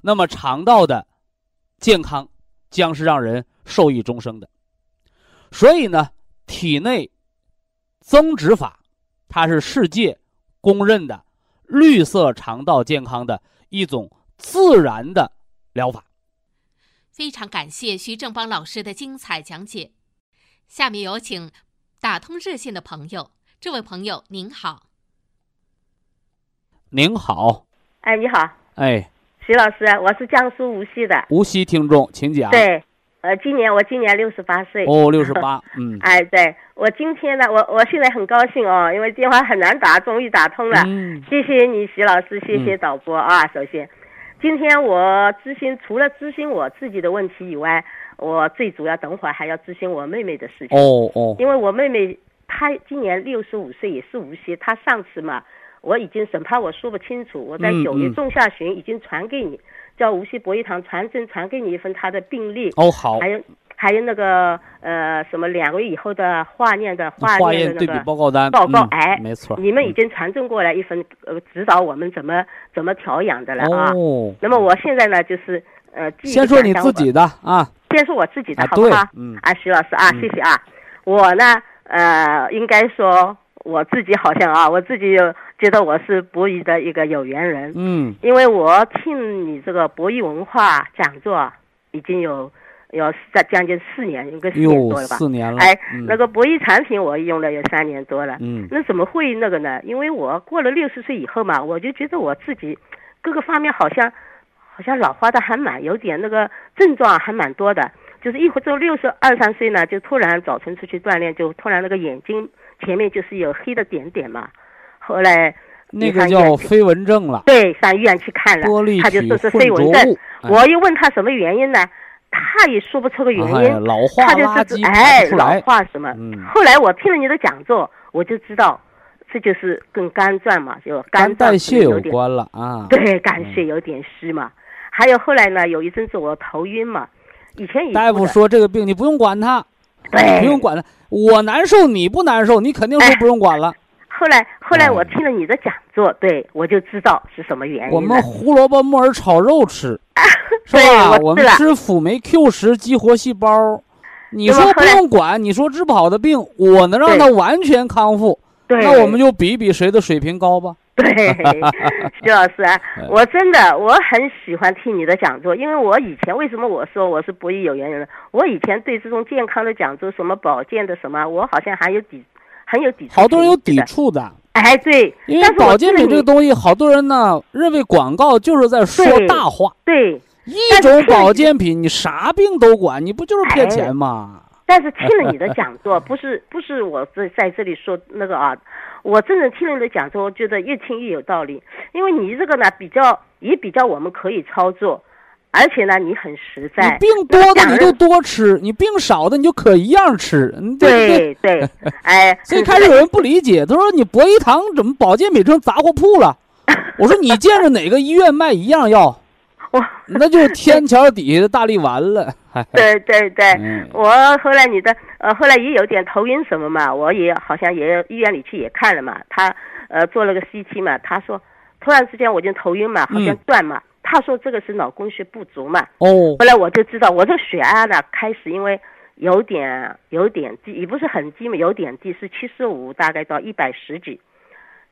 那么肠道的健康将是让人受益终生的。所以呢。体内增殖法，它是世界公认的绿色肠道健康的一种自然的疗法。
非常感谢徐正邦老师的精彩讲解。下面有请打通热线的朋友，这位朋友您好。
您好。
哎，你好。
哎，
徐老师，我是江苏无锡的。
无锡听众，请讲。
对。呃，今年我今年六十八岁
哦，六十八，嗯，
哎，对我今天呢，我我现在很高兴哦，因为电话很难打，终于打通了，
嗯，
谢谢你徐老师，谢谢导播啊，首先，今天我咨询除了咨询我自己的问题以外，我最主要等会儿还要咨询我妹妹的事情，
哦哦，
因为我妹妹她今年六十五岁，也是无锡，他上次嘛，我已经审判我说不清楚，我在九月中下旬已经传给你。叫无锡博医堂传真传给你一份他的病历
哦，好，
还有还有那个呃什么两个月以后的化验的化验的
对比报告单
报告，哎，
没错，
你们已经传真过来一份呃指导我们怎么怎么调养的了啊。
哦，
那么我现在呢就是呃，
先说你自己的啊，
先说我自己的好不好？
嗯，
啊，徐老师啊，谢谢啊。我呢呃应该说我自己好像啊，我自己有。觉得我是博弈的一个有缘人，
嗯，
因为我听你这个博弈文化讲座已经有有在将近四年，应该四年多了吧？
四年了。
哎，那个博弈产品我用了有三年多了，
嗯，
那怎么会那个呢？因为我过了六十岁以后嘛，我就觉得我自己各个方面好像好像老化的还蛮有点那个症状还蛮多的，就是一会儿六十二三岁呢，就突然早晨出去锻炼，就突然那个眼睛前面就是有黑的点点嘛。后来
那个叫飞蚊症了，
对，上医院去看了，他就说是飞蚊症。我又问他什么原因呢？他也说不出个原因。
老化
垃圾哎，老化什么？后来我听了你的讲座，我就知道，这就是跟肝脏嘛，就肝
代谢
有
关了啊。
对，肝血有点虚嘛。还有后来呢，有一阵子我头晕嘛，以前
大夫说这个病你不用管它，
对，
不用管它。我难受你不难受，你肯定说不用管了。
后来，后来我听了你的讲座，对我就知道是什么原因。
我们胡萝卜木耳炒肉吃，是
吧？
我们吃辅酶 Q 十激活细胞。你说不用管，你说治不好的病，我能让它完全康复，那我们就比比谁的水平高吧。
对，徐老师，我真的我很喜欢听你的讲座，因为我以前为什么我说我是博弈有缘人呢？我以前对这种健康的讲座，什么保健的什么，我好像还有抵。很有抵触，
好多人有抵触的。
哎，对，
因为保健品这个东西，好多人呢认为广告就是在说大话。
对，
一种保健品你啥病都管，你不就是骗钱吗？
但是听了你的讲座，不是不是我在在这里说那个啊，我真的听了你的讲座，我觉得越听越有道理，因为你这个呢比较也比较我们可以操作。而且呢，你很实在。
你病多的你就多吃，你病少的你就可一样吃。
对对，哎。
所以开始有人不理解，他说：“你博医堂怎么保健品成杂货铺了？”我说：“你见着哪个医院卖一样药？那就是天桥底下的大力丸了。”
对对对，我后来你的呃，后来也有点头晕什么嘛，我也好像也医院里去也看了嘛，他呃做了个 CT 嘛，他说突然之间我就头晕嘛，好像
嗯
断嘛，他说这个是脑供血不足嘛，
哦
后来我就知道我这个血压呢开始因为有点有点低，也不是很低嘛，有点低，是七十五大概到一百十几，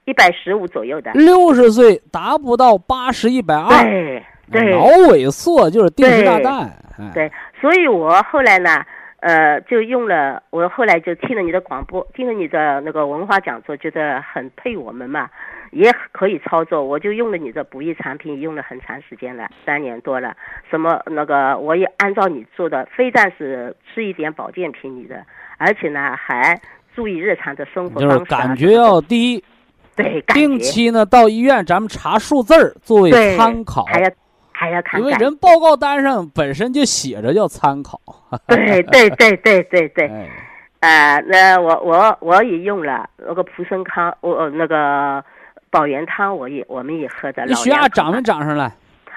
一百十五左右的，
六十岁达不到八十一百二，
对对
脑萎缩就是定时炸弹。哎，
对，所以我后来呢，呃，就用了，我后来就听了你的广播，听了你的那个文化讲座，觉得很配我们嘛，也可以操作，我就用了你的补益产品，用了很长时间了，三年多了。什么那个我也按照你做的，非但是吃一点保健品你的，而且呢还注意日常的生活
就是
方式、啊。
感觉要低，
对，
定期呢到医院咱们查数字儿作为参考，
还要还要看
因为人报告单上本身就写着叫参考。
对对对对对对。
哎，
啊、那我我我也用了那个普生康，我、呃那个保元汤，我也我们也喝的。
你血压涨没？涨上来？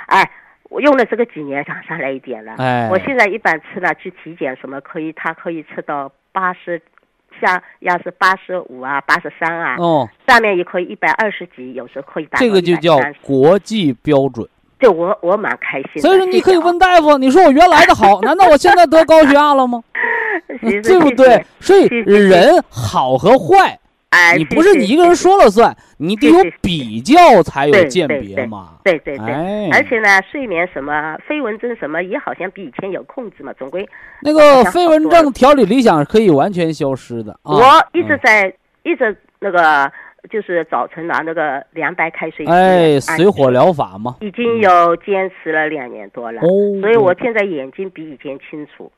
哎，我用了这个几年，涨上来一点了。
哎
我现在一般吃了，去体检什么可以，它可以吃到八十，下压是八十五啊，八十三啊，
哦，
上面也可以一百二十几，有时候可以达到
这个就叫国际标准。
对我我蛮开心的。
所以说，你可以问大夫，你说我原来的好，难道我现在得高血压了吗？对不对？所以人好和坏，
哎，
你不是你一个人说了算，你得有比较才有
对
鉴
对对
别嘛。
对对对。
哎，
而且呢，睡眠什么飞蚊症什么也好像比以前有控制嘛，总归
那个飞蚊症调理理想可以完全消失的啊。
我一直
嗯
在、一直那个就是早晨拿那个凉白开水
哎，水火疗法嘛。
已经有坚持了两年多了，
哦，
所以我现在眼睛比以前清楚，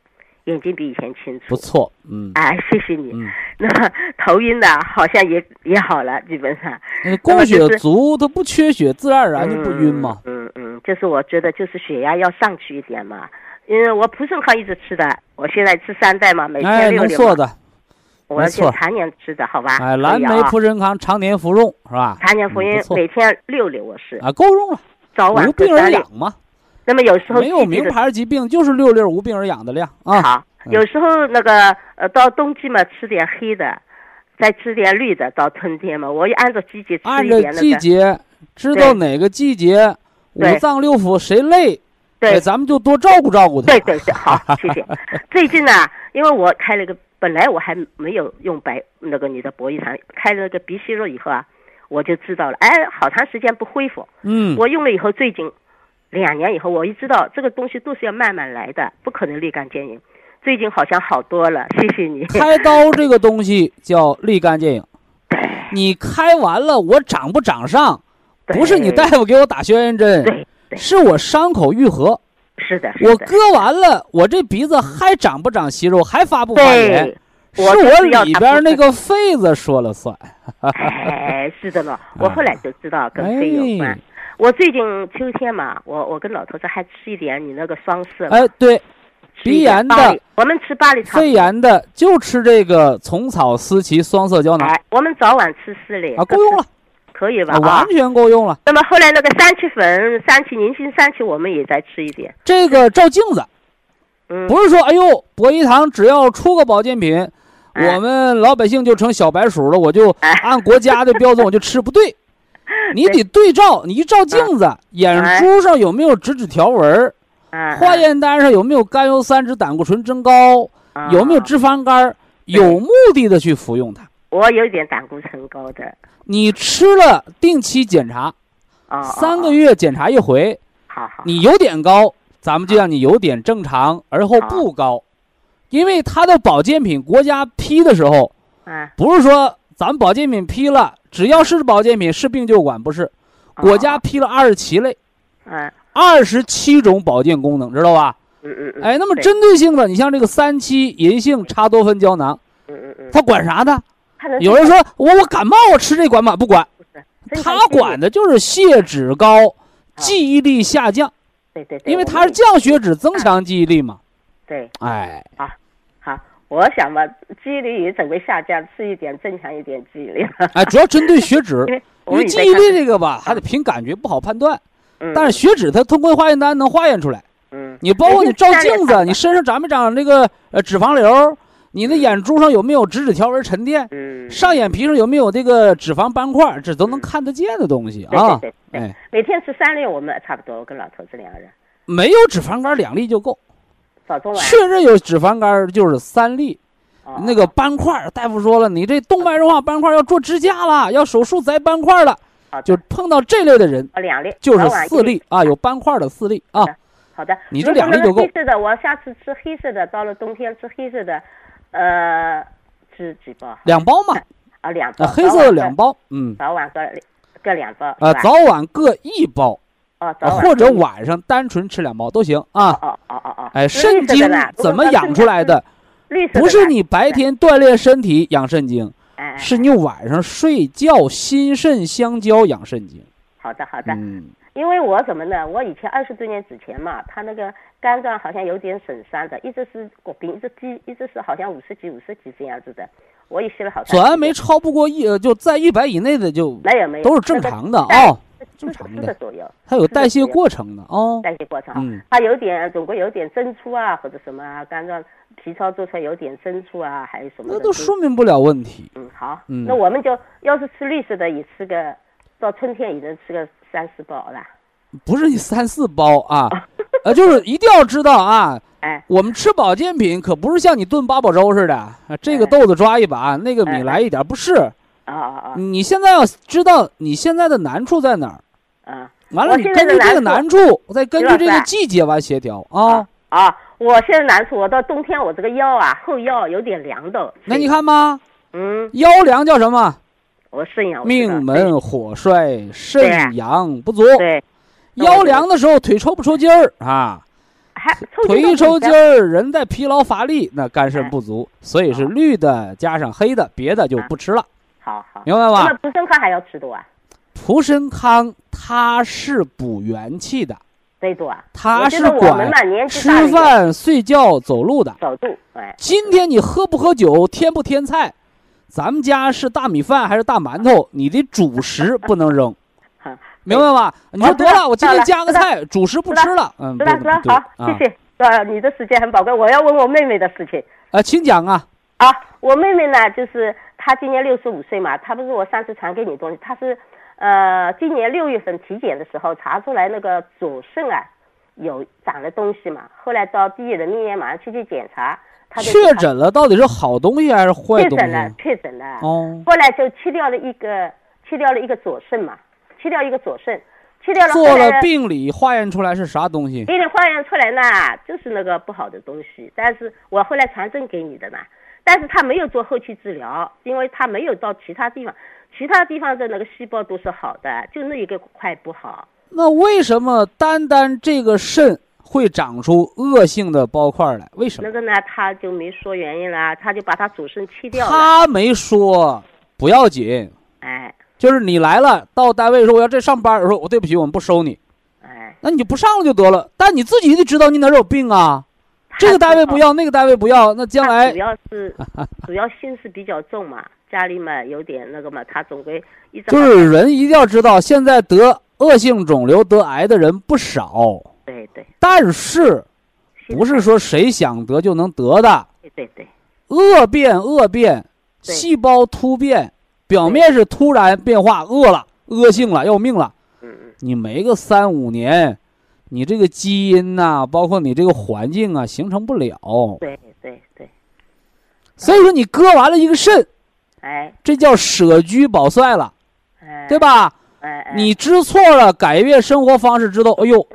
眼睛比以前清楚。
不错，嗯
哎，谢谢你。
嗯，
那么头晕的好像也也好了，基本上。
那供血
么就是
足，它不缺血，自然而然就不晕嘛。
嗯嗯嗯，就是我觉得就是血压要上去一点嘛，因为我普生康一直吃的，我现在吃三代嘛，每
哎，
天六粒嘛，
能做的，
我是常年吃的，好吧？
哎，蓝莓普生康常年服用是吧？
常年服用每天六粒，我是
啊，够用了，
早晚
无病而
各三粒。
嘛，
那么有时候
没有名牌疾病，就是六粒无病而养的量啊。
好，
嗯
有时候那个呃到冬季嘛吃点黑的，再吃点绿的，到春天嘛，我也按照季节吃一点那个。
季节，知道哪个季节五脏六腑谁累，
对
哎，咱们就多照顾照顾他。
对对对，好，谢谢。最近呢，因为我开了个，本来我还没有用白那个你的博益堂，开了那个鼻息肉以后啊，我就知道了，哎，好长时间不恢复，
嗯，
我用了以后，最近两年以后，我一知道这个东西都是要慢慢来的，不可能立竿见影。最近好像好多了，谢谢你。
开刀 这个东西叫立竿见影，你开完了我长不长上，不是你大夫给我打消炎针，是我伤口愈合。
是的，是的，
我割完了，我这鼻子还长不长息肉，还发不发炎
对，，
是
我
里边那个肺子说了算。
哎，是的呢，我后来就知道 跟肺有关。
哎
我最近秋天嘛，我我跟老头子还吃一点你那个双色，
哎，对，鼻炎的
我们吃巴黎草
肺炎的就吃这个虫草思琪双色胶囊
哎，我们早晚吃四粒
啊，够用了，
可以吧？
啊，完全够用了。
那么后来那个三七粉、三七宁心三七，我们也在吃一点。
这个照镜子，
嗯，
不是说哎呦，博医堂只要出个保健品，
哎
我们老百姓就成小白鼠了，我就
哎
按国家的标准我就吃，不对，你得对。照，你一照镜子，眼
哎。
珠上有没有直指条纹化验单上有没有甘油三酯胆固醇增高，
啊。
有没有脂肪肝儿，有目的的去服用它。
我有一点胆固醇高的。
你吃了，定期检查，
哦，
三个
哦，
月检查一回，
好好。
你有点高，咱们就让你有点正常，而后不高，因为它的保健品国家批的时候，
嗯，
不是说咱们保健品批了，只要是保健品是病就管，不是，国家
哦，
批了二十七类，
哎
二十七种保健功能，知道吧？
嗯嗯嗯。
哎，那么针对性的，你像这个三七银杏茶多酚胶囊，
嗯嗯嗯，
它管啥的？有人说我我感冒我吃这管吗？不管，它管
的。
就是血脂高、记忆力下降，
对对对，
因为它是降血脂增强记忆力嘛。
对，
哎，
好，我想吧，记忆力也准备下降，吃一点增强一点记忆力。
哎，主要针对血脂
因，为
记忆力这个吧，还得凭感觉，不好判断。
嗯，
但是血脂它通过化验单能化验出来。
嗯，
你包括你照镜子，你身上长没长那个呃脂肪瘤，你的眼珠上有没有脂质条纹沉淀？
嗯，
上眼皮上有没有这个脂肪斑块？这都能看得见的东西啊！
对对对
哎，
每天吃三粒，我们差不多，我跟老头子两个人，
没有脂肪肝两粒就够，确认有脂肪肝就是三粒。
哦
那个斑块，大夫说了，你这动脉硬化斑块要做支架了，要手术摘斑块了。
啊
就碰到这类的人，
哦两粒，
就是四粒啊，有斑块的四粒啊。
好的，
你这两粒就够
黑色的，我下次吃黑色的，到了冬天吃黑色的，呃，吃几包？
两包嘛，
啊，两包。
啊，黑色的两包，嗯，
早晚各各两包。
啊，早晚各一包，
哦，
啊或者晚上单纯吃两包都行啊。
哦哦哦哦。
哎，肾精怎么养出来？的？
的
不是你白天锻炼身体养肾精，
哎，哎
是你晚上睡觉心肾相交养肾精。
好的好的，
嗯，
因为我怎么呢？我以前二十多年之前嘛，他那个肝脏好像有点损伤的，一直是骨病，一直低，一直是好像五十几、五十几这样子的。我也吸了好长时间。
左氨酶超不过一，呃就在一百以内的就
没有没有，
都是正常的
啊
哦，正常的
左右，
它有代谢过程的哦。
代谢过程啊。
嗯
它有点总归有点增粗啊，或者什么啊，肝脏皮糙做出来有点增粗啊，还有什么。
那都说明不了问题。
嗯好，
嗯
那我们就要是吃绿色的，也吃个到春天也能吃个三四包了。
不是你三四包啊，呃，就是一定要知道啊，
哎，
我们吃保健品可不是像你炖八宝粥似的，啊，这个
哎
豆子抓一把，那个米
哎
来一点，不是。
啊啊啊
你现在要知道你现在的难处在哪儿，
啊
完了你根据这个
难
难处，再根据这个季节完协调啊。
啊！我现在难处，我到冬天我这个腰啊后腰有点凉的。
那你，看吧，
嗯，
腰凉叫什么？
我肾阳
命门火衰，肾阳不足。
对，
腰凉的时候腿抽不抽筋儿啊？
还
腿一抽筋儿，人在疲劳乏力，那肝肾
哎
不足，所以是绿的加上黑的，别的就不吃了，
好好。
明白吧
那？补肾康还要吃多啊？
蒲参康它是补元气的，
对多啊？
它是管吃饭、睡觉、走路的。
走路，哎，
今天你喝不喝酒，添不添菜，咱们家是大米饭还是大馒头，你的主食不能扔，
哈
明白吧？你说得了，我今天加个菜，主食不吃了，嗯，
知道知道，
不对
好，
啊
谢谢。呃，你的时间很宝贵，我要问我妹妹的事情。
啊，请讲啊，
啊，我妹妹呢，就是她今年六十五岁嘛，她不是我上次传给你东西，她是呃今年六月份体检的时候查出来那个左肾啊有长了东西嘛，后来到第一人民医院马上去去检查，他就
确诊了，到底是好东西还是坏东西
确诊了？，确诊了。
哦，
后来就切掉了一个，切掉了一个左肾嘛，切掉一个左肾，切掉了
做了病理化验出来是啥东西？
病理化验出来呢，就是那个不好的东西，但是我后来传真给你的呢，但是他没有做后期治疗，因为他没有到其他地方，其他地方的那个细胞都是好的，就那一个块不好。
那为什么单单这个肾会长出恶性的包块来？为什么？
那个呢，他就没说原因啦，他就把他主肾切掉了。
他没说，不要紧，
哎
就是你来了，到单位说我要这上班，我说我对不起，我们不收你，
哎，
那你就不上了就得了。但你自己得知道你哪儿有病啊，这个单位不要，那个单位不要，那将来
主要是主要心思比较重嘛，家里嘛有点那个嘛，他总归一直
就是人一定要知道，现在得恶性肿瘤、得癌的人不少，
对对，
但是不是说谁想得就能得的，
对对对，
恶变恶变，细胞突变，表面是突然变化，恶了，恶性了，要命了。
嗯嗯，
你没个三五年，你这个基因呐、包括你这个环境啊，形成不了。
对对对，
所以说你割完了一个肾，
哎
这叫舍居保帅了，
哎，
对吧？
哎哎，
你知错了，改变生活方式，知道，哎呦，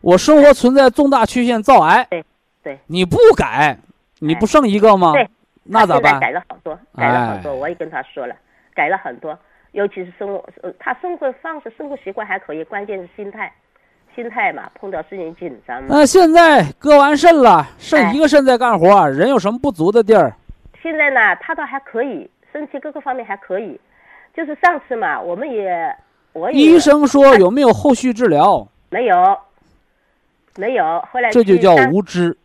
我生活存在重大缺陷，造癌。
对对
你不改，你不剩一个吗？
对
那咋办？
改了好多，改了好多，
哎
我也跟他说了，改了很多，尤其是生活，呃，他生活方式、生活习惯还可以，关键是心态，心态嘛，碰到事情紧张嘛。
那现在割完肾了，剩
哎
一个肾在干活，人有什么不足的地儿？
现在呢，他倒还可以，身体各个方面还可以，就是上次嘛，我们也，我也
医生说有没有后续治疗？
没有，没有，后来
这就叫无知，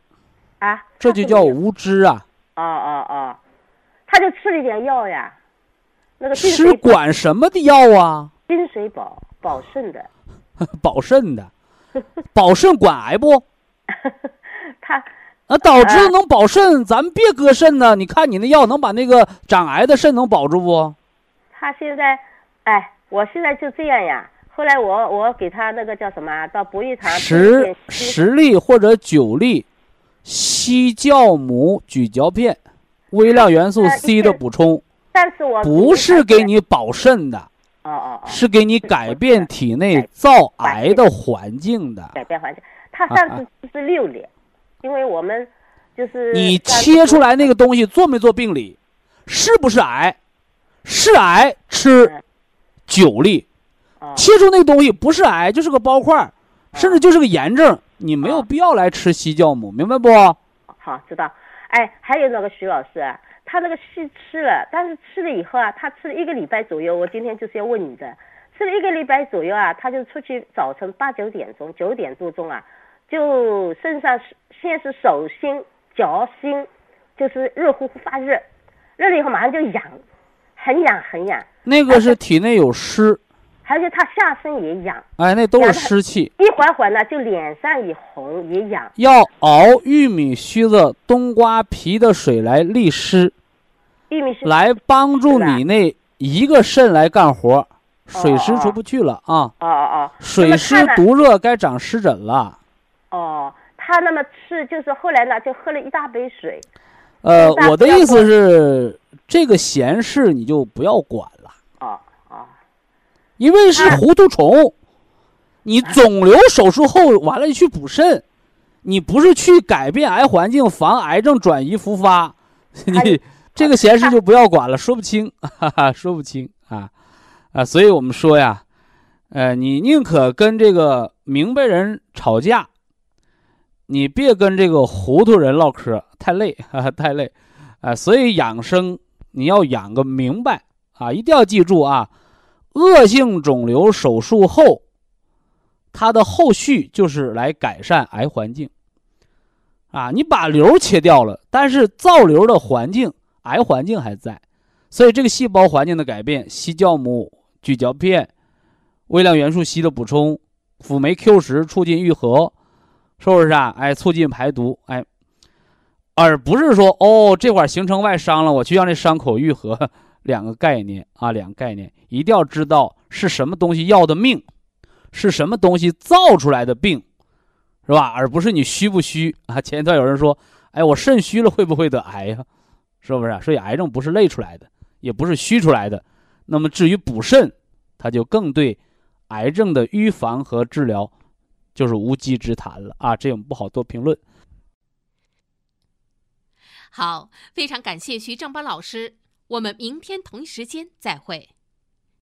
啊，
这就叫无知啊！
哦哦哦，他就吃了一点药呀，那个金
吃管什么的药啊？
金水宝保肾的，
保肾的，保肾管癌不？
他
啊，导致能保肾，咱们别割肾呢。你看你那药能把那个长癌的肾能保住不？
他现在，哎，我现在就这样呀。后来我我给他那个叫什么，到博玉堂
十十粒或者九粒硒酵母咀嚼片，微量元素 C 的补充。
但是我
不是给你保肾的，
哦哦哦，
是给你改变体内造癌的环境的。
改变环境，他上次是六例，因为我们就是
你切出来那个东西做没做病理？是不是癌？是癌，吃九粒。切出那个东西不是癌，就是个包块，甚至就是个炎症，你没有必要来吃西酵母，明白不？
好，知道。哎，还有那个徐老师，他那个硒吃了，但是吃了以后啊，他吃了一个礼拜左右。我今天就是要问你的，吃了一个礼拜左右啊，他就出去早晨八九点钟、九点多钟啊，就身上先是手心、脚心，就是热乎乎发热，热了以后马上就痒，很痒很痒。
那个是体内有湿。
而且他下身也痒，
哎，那都是湿气。
一会儿会儿呢，就脸上也红，也痒。
要熬玉米须子、冬瓜皮的水来利湿，
玉米须
来帮助你那一个肾来干活，水湿出不去了啊。
哦哦哦。
水湿毒热该长湿疹了。
哦，他那么吃就是后来呢，就喝了一大杯水。
呃，我的意思是，这个闲事你就不要管了。
哦。
因为是糊涂虫，你肿瘤手术后完了去补肾，你不是去改变癌环境，防癌症转移复发，你这个闲事就不要管了，说不清，哈哈，说不清啊啊！所以我们说呀，呃，你宁可跟这个明白人吵架，你别跟这个糊涂人唠嗑，太累，哈哈，太累啊！所以养生你要养个明白啊，一定要记住啊。恶性肿瘤手术后，它的后续就是来改善癌环境。啊，你把瘤切掉了，但是造瘤的环境、癌环境还在，所以这个细胞环境的改变，硒酵母咀嚼片、微量元素硒的补充、辅酶 Q 十促进愈合，是不是啊？哎，促进排毒，哎，而不是说哦，这块形成外伤了，我去让这伤口愈合。两个概念啊，两个概念，一定要知道是什么东西要的命，是什么东西造出来的病，是吧？而不是你虚不虚啊？前一段有人说，哎，我肾虚了会不会得癌呀？是不是？所以癌症不是累出来的，也不是虚出来的。那么至于补肾，它就更对癌症的预防和治疗就是无稽之谈了啊！这我们不好做评论。
好，非常感谢徐正邦老师。我们明天同一时间再会。